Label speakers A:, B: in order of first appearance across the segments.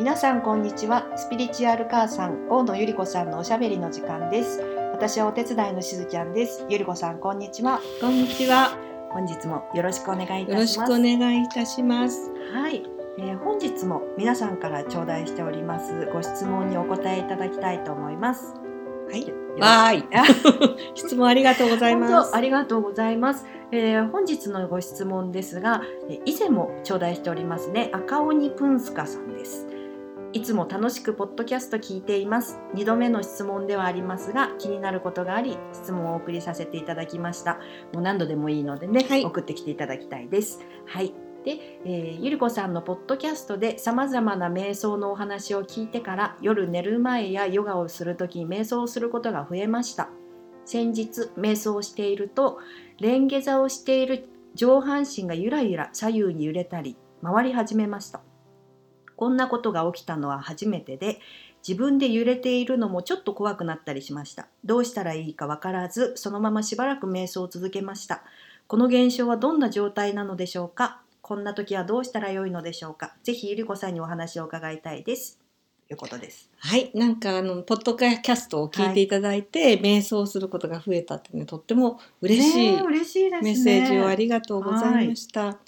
A: 皆さんこんにちは。スピリチュアル母さん大野ゆり子さんのおしゃべりの時間です。私はお手伝いのしずちゃんです。ゆり子さんこんにちは。
B: こんにちは。
A: 本日もよろしくお願いいた
B: よろしくお
A: します
B: 願いいたします。
A: はい、えー本日も皆さんから頂戴しております。ご質問にお答えいただきたいと思います。はい。
B: わーい。質問ありがとうござい
A: 本
B: ます。
A: 当あ。りがとうございます、えー本日のご質問ですがえー以前も頂戴しておりますね。赤鬼プンスカさんですいつも楽しくポッドキャスト聞いています。2度目の質問ではありますが気になることがあり質問をお送りさせていただきました。もう何度でもいいのでね、
B: はい。
A: 送ってきていただきたいです。はい。で、えーゆりこさんのポッドキャストでさまざまな瞑想のお話を聞いてから夜寝る前やヨガをするときに瞑想をすることが増えました。先日瞑想をしているとレンゲ座をしている上半身がゆらゆら左右に揺れたり回り始めましたこんなことが起きたのは初めてで自分で揺れているのもちょっと怖くなったりしました。どうしたらいいかわからずそのまましばらく瞑想を続けました。この現象はどんな状態なのでしょうか？こんな時はどうしたらよいのでしょうか？ぜひゆりこさんにお話を伺いたいです。ということです。
B: はい、なんかあのポッドキャストを聞いていただいて、瞑想することが増えたってねとっても嬉しい
A: ねえ嬉しいですね。
B: メッセージをありがとうございました。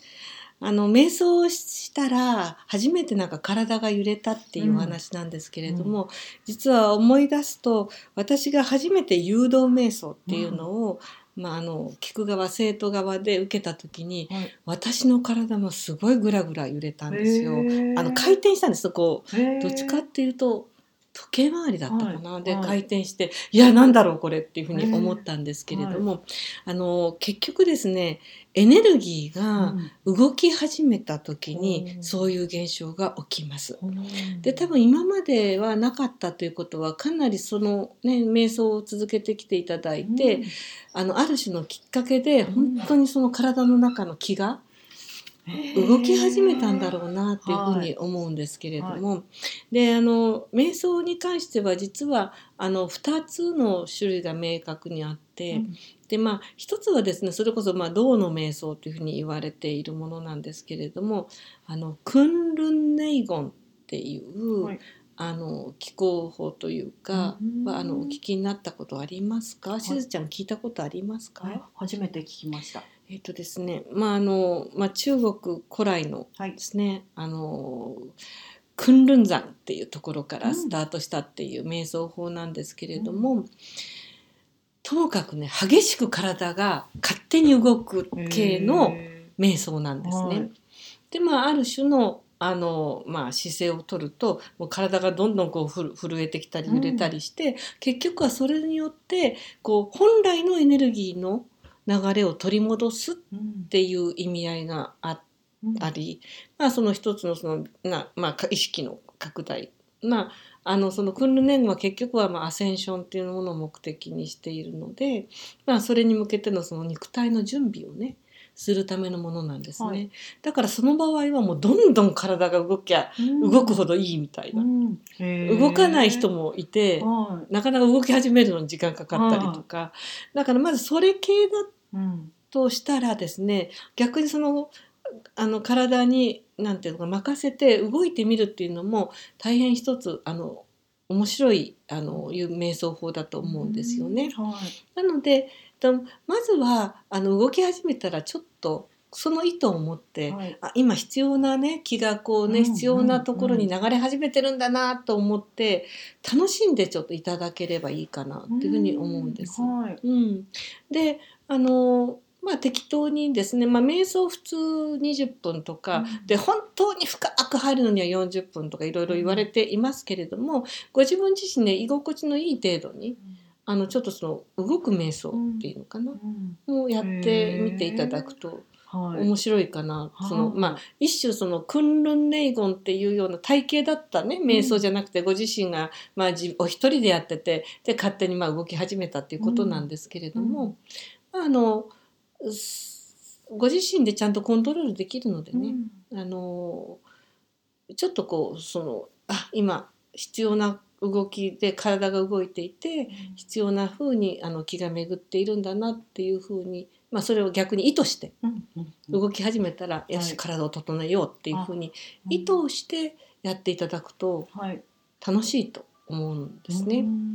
B: あの瞑想したら初めてなんか体が揺れたっていうお話なんですけれども、実は思い出すと私が初めて誘導瞑想っていうのを、まあ、あの聞く側生徒側で受けた時に
A: はい。
B: 私の体もすごいぐらぐら揺れたんですよ。あの回転したんです。こうどっちかっていうと時計回りだったかな、で
A: はいはい。
B: 回転していやなんだろうこれっていうふうに思ったんですけれども、あの結局ですねエネルギーが動き始めた時に
A: うん
B: そういう現象が起きます。
A: うん
B: で多分今まではなかったということはかなりそのね瞑想を続けてきていただいて、あのある種のきっかけで
A: うん。
B: 本当にその体の中の気が動き始めたんだろうなっていうふうに思うんですけれども、であの瞑想に関しては実はあの2つの種類が明確にあって、
A: うん。
B: でまあ一つはですねそれこそまあ銅の瞑想というふうに言われているものなんですけれどもあのクンルンネイゴンっていう、
A: はい。
B: あの気候法というか、
A: うん。
B: はあのお聞きになったことありますか、しずちゃん聞いたことありますか、
A: はい。初めて聞きました
B: えっ、とですねまああの、まあ、中国古来の
A: はい。
B: ですね、あの訓練山っていうところからスタートしたっていう瞑想法なんですけれども、ともかくね激しく体が勝手に動く系の
A: へ
B: 瞑想なんですね。
A: はい。
B: でまあある種のあの、まあ、姿勢をとるともう体がどんどんこうふる震えてきたり揺れたりして、結局はそれによってこう本来のエネルギーの流れを取り戻すっていう意味合いがあり、まあ、その一つのそのな、まあ、か意識の拡大、まあ、あのその訓練年は結局はまあアセンションっていうものを目的にしているので、まあ、それに向けてのその肉体の準備をねするためのものなんですね、
A: はい。
B: だからその場合はもうどんどん体が動きゃ動くほどいいみたいな、
A: うん。
B: 動かない人もいて、
A: は
B: なかなか動き始めるのに時間かかったりとか、だからまずそれ系だとしたらですね逆にそのあの体になんていうのか任せて動いてみるっていうのも大変一つあの面白いあのいう瞑想法だと思うんですよね。
A: うん。はい。
B: なのでとまずはあの動き始めたらちょっとその意図を持って、
A: はい。
B: あ今必要なね気がこうね、
A: うん
B: 必要なところに流れ始めてるんだなと思って楽しんでちょっといただければいいかなっていうふうに思うんです。
A: うんはい。
B: うん、であのまあ適当にですね、まあ、瞑想普通20分とか、
A: うん。
B: で本当に深く入るのには40分とかいろいろ言われていますけれども、ご自分自身で居心地のいい程度にあのちょっとその動く瞑想っていうのかな、
A: うん。
B: もうやってみていただくと
A: はい
B: 面白いかな、
A: はい。
B: そのまあ一種そのクンルンネイゴンっていうような体系だったね瞑想じゃなくて、ご自身がまあ自お一人でやっててで勝手にまあ動き始めたっていうことなんですけれども、まああのすご自身でちゃんとコントロールできるのでね、あのちょっとこうそのあ今必要な動きで体が動いていて必要な風にあの気が巡っているんだなっていう風に、まあ、それを逆に意図して
A: うんうんうん
B: 動き始めたら、よし
A: はい
B: 体を整えようっていう風に意図をしてやっていただくと
A: はい。
B: 楽しいと思うんですね。
A: うん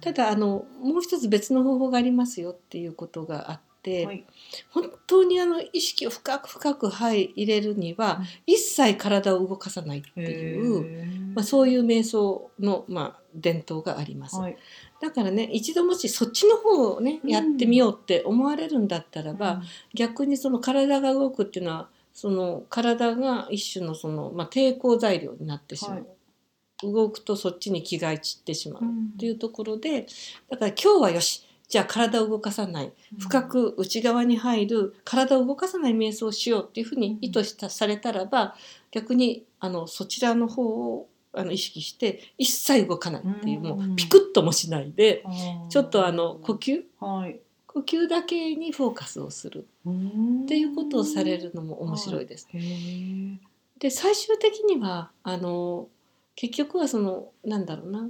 B: ただあのもう一つ別の方法がありますよっていうことがあって、
A: はい。
B: 本当にあの意識を深く深く入れるには、
A: うん
B: 一切体を動かさないっていう、まあ、そういう瞑想の、まあ、伝統があります。
A: はい。
B: だからね一度もしそっちの方をね
A: うん。
B: やってみようって思われるんだったらば、逆にその体が動くっていうのはその体が一種のその、まあ、抵抗材料になってしまう、
A: はい。
B: 動くとそっちに気が散ってしまう
A: うん。
B: っていうところでだから今日はよしじゃあ体を動かさない。深く内側に入る体を動かさない瞑想をしようっていうふうに意図したされたらば逆にあのそちらの方をあの意識して一切動かないっていうも
A: うん。
B: うピクッともしないでちょっとあの呼吸？
A: はい。
B: 呼吸だけにフォーカスをする。
A: っ
B: っていうことをされるのも面白いです。
A: へえ。
B: で最終的にはあの結局はそのなんだろうな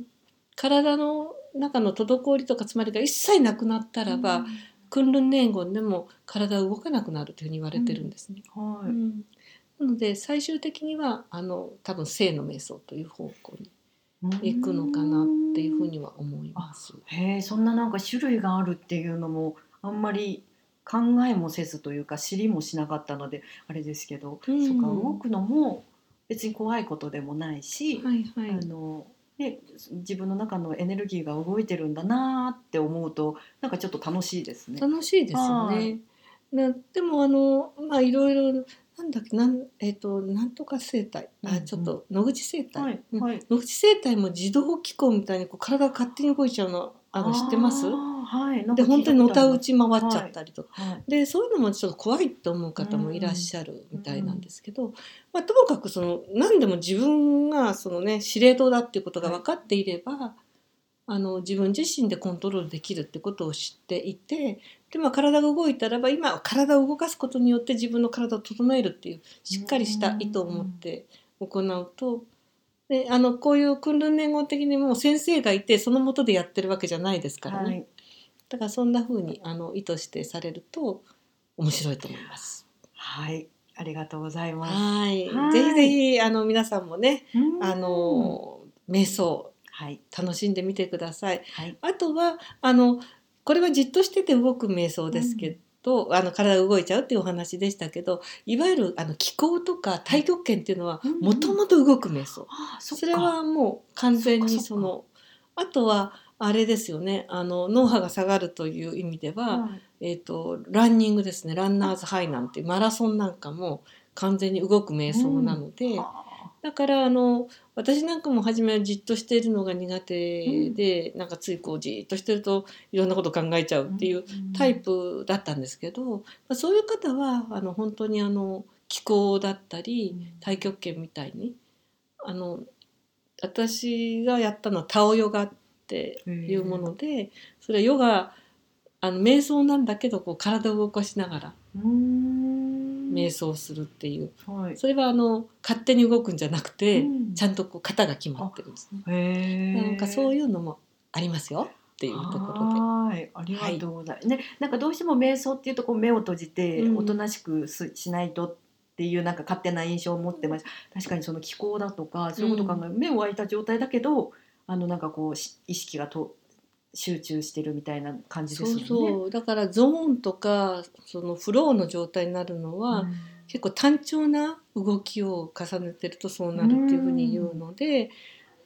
B: 体の中の滞りとか詰まりが一切なくなったらば、クンルン年言でも体が動かなくなるというふうに言われてるんですね。
A: は
B: うんなので最終的にはあの多分性の瞑想という方向に
A: い。
B: 行くのかなっていうふうには思います。
A: へえ、そんななんか種類があるっていうのもあんまり考えもせずというか知りもしなかったのであれですけど、
B: うん
A: そっか動くのも別に怖いことでもないし、
B: はいはい。
A: あのね自分の中のエネルギーが動いてるんだなって思うとなんかちょっと楽しいですね。
B: 楽しいですよ
A: は
B: ね。なでもあのまあいろいろなんだっけなんえっ、となんとか生態。
A: うんうん。
B: あちょっと野口生態、
A: はい
B: うん。
A: はい。
B: 野口生態も自動機構みたいにこう体が勝手に動いちゃうのあの知ってます？
A: はい。
B: で本当にのたうち回っちゃったりとか、
A: はい。
B: でそういうのもちょっと怖いって思う方もいらっしゃるみたいなんですけど、まあ、ともかくその何でも自分がその、ね、司令塔だっていうことが分かっていれば、あの自分自身でコントロールできるってことを知っていてで、まあ、体が動いたらば今は体を動かすことによって自分の体を整えるっていうしっかりした意図を持って行うと。であのこういう訓練年号的にもう先生がいてそのもとでやってるわけじゃないですからね。
A: はい。
B: だからそんな風にあの意図してされると面白いと思います。
A: はい。ありがとうございます。
B: はい
A: はい
B: ぜひぜひあの皆さんもね、
A: うん
B: あの瞑想
A: はい。
B: 楽しんでみてください。
A: はい。
B: あとはあのこれはじっとしてて動く瞑想ですけど、あの体が動いちゃうっていうお話でしたけど、いわゆるあの気候とか太極拳っていうのは
A: うんうん。
B: もともと動く瞑想。
A: あーそっか。
B: それはもう完全に
A: そ
B: のあとはあれですよね。あの脳波が下がるという意味では、
A: はい。
B: えー、とランニングですね。ランナーズハイなんてマラソンなんかも完全に動く瞑想なので、
A: あ
B: だからあの私なんかも初めはじっとしているのが苦手で、なんかついこうじっとしてるといろんなこと考えちゃうっていう
A: ー
B: タイプだったんですけど、まあ、そういう方はあの本当にあの気候だったり太極拳みたいにあの私がやったのはタオヨガっていうものでそれはヨガあの瞑想なんだけどこう体を動かしながら瞑想するっていう。
A: はい。
B: それはあの勝手に動くんじゃなくて、
A: うん。
B: ちゃんとこう型が決まってるんですね。なんかそういうのもありますよ。っていうところで。
A: はい、ありがとうございます。ね、なんかどうしても瞑想っていうとこう目を閉じて
B: うん。
A: おとなしくすしないとっていうなんか勝手な印象を持ってました。確かにその気候だとかそういうことを考える、目を開いた状態だけど、あのなんかこうし意識がと集中してるみたいな感じです
B: そ
A: よね。
B: うそうだからゾーンとかそのフローの状態になるのは、
A: うん
B: 結構単調な動きを重ねてるとそうなるっていうふうに言うので、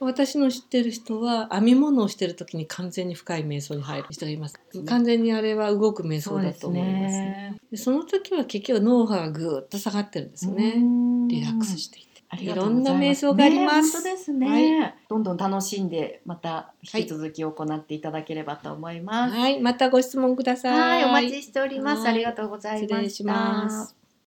B: 私の知ってる人は編み物をしてる時に完全に深い瞑想に入る人がいます。完全にあれは動く瞑想だと思いますね。でその時は結局脳波がぐーっと下がってるんですよね。リラックスしていろんな瞑想があります
A: ね本当ですね、どんどん楽しんでまた引き続き行っていただければと思います。
B: はい、またご質問ください。
A: はい、お待ちしております。
B: はい
A: ありがとうございました。
B: 失礼します。